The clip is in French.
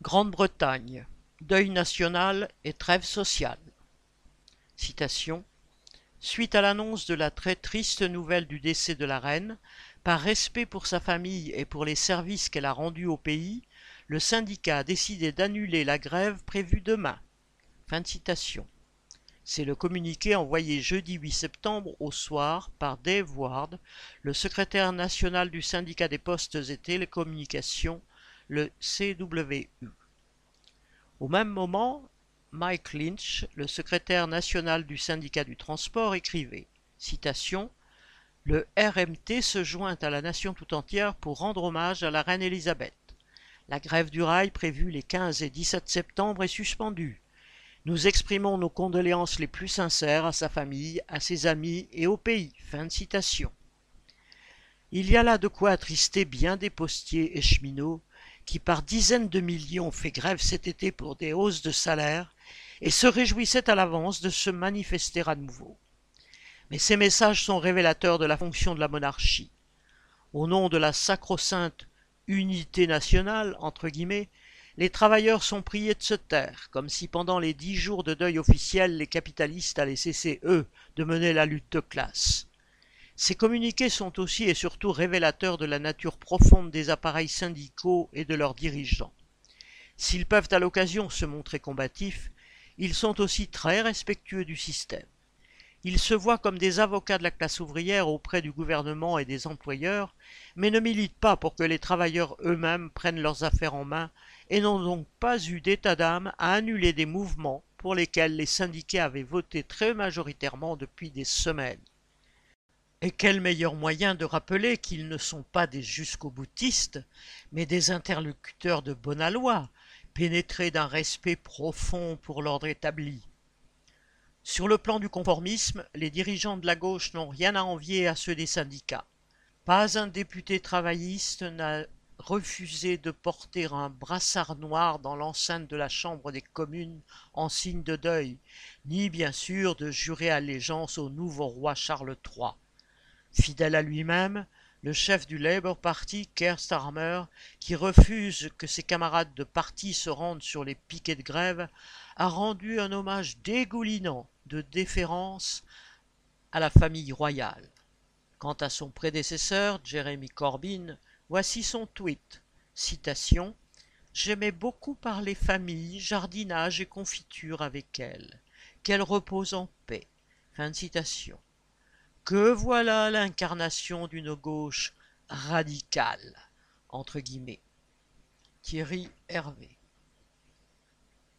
Grande-Bretagne, deuil national et trêve sociale. Citation. Suite à l'annonce de la très triste nouvelle du décès de la reine, par respect pour sa famille et pour les services qu'elle a rendus au pays, le syndicat a décidé d'annuler la grève prévue demain. C'est le communiqué envoyé jeudi 8 septembre au soir par Dave Ward, le secrétaire national du syndicat des postes et télécommunications le CWU. Au même moment, Mike Lynch, le secrétaire national du syndicat du transport, écrivait Le RMT se joint à la nation tout entière pour rendre hommage à la reine Élisabeth. La grève du rail prévue les 15 et 17 septembre est suspendue. Nous exprimons nos condoléances les plus sincères à sa famille, à ses amis et au pays. Il y a là de quoi attrister bien des postiers et cheminots qui par dizaines de millions fait grève cet été pour des hausses de salaire et se réjouissait à l'avance de se manifester à nouveau. Mais ces messages sont révélateurs de la fonction de la monarchie. Au nom de la sacro-sainte unité nationale, entre guillemets, les travailleurs sont priés de se taire, comme si pendant les dix jours de deuil officiel les capitalistes allaient cesser, eux, de mener la lutte de classe. Ces communiqués sont aussi et surtout révélateurs de la nature profonde des appareils syndicaux et de leurs dirigeants. S'ils peuvent à l'occasion se montrer combatifs, ils sont aussi très respectueux du système. Ils se voient comme des avocats de la classe ouvrière auprès du gouvernement et des employeurs, mais ne militent pas pour que les travailleurs eux-mêmes prennent leurs affaires en main et n'ont donc pas eu d'état d'âme à annuler des mouvements pour lesquels les syndiqués avaient voté très majoritairement depuis des semaines. Et quel meilleur moyen de rappeler qu'ils ne sont pas des jusqu'au-boutistes, mais des interlocuteurs de bonne loi, pénétrés d'un respect profond pour l'ordre établi. Sur le plan du conformisme, les dirigeants de la gauche n'ont rien à envier à ceux des syndicats. Pas un député travailliste n'a refusé de porter un brassard noir dans l'enceinte de la Chambre des communes en signe de deuil, ni bien sûr de jurer allégeance au nouveau roi Charles III. Fidèle à lui-même, le chef du Labour Party, Keir qui refuse que ses camarades de parti se rendent sur les piquets de grève, a rendu un hommage dégoulinant de déférence à la famille royale. Quant à son prédécesseur, Jeremy Corbyn, voici son tweet. J'aimais beaucoup parler famille, jardinage et confiture avec elle. Qu'elle repose en paix. Que voilà l'incarnation d'une gauche radicale, entre guillemets. Thierry Hervé.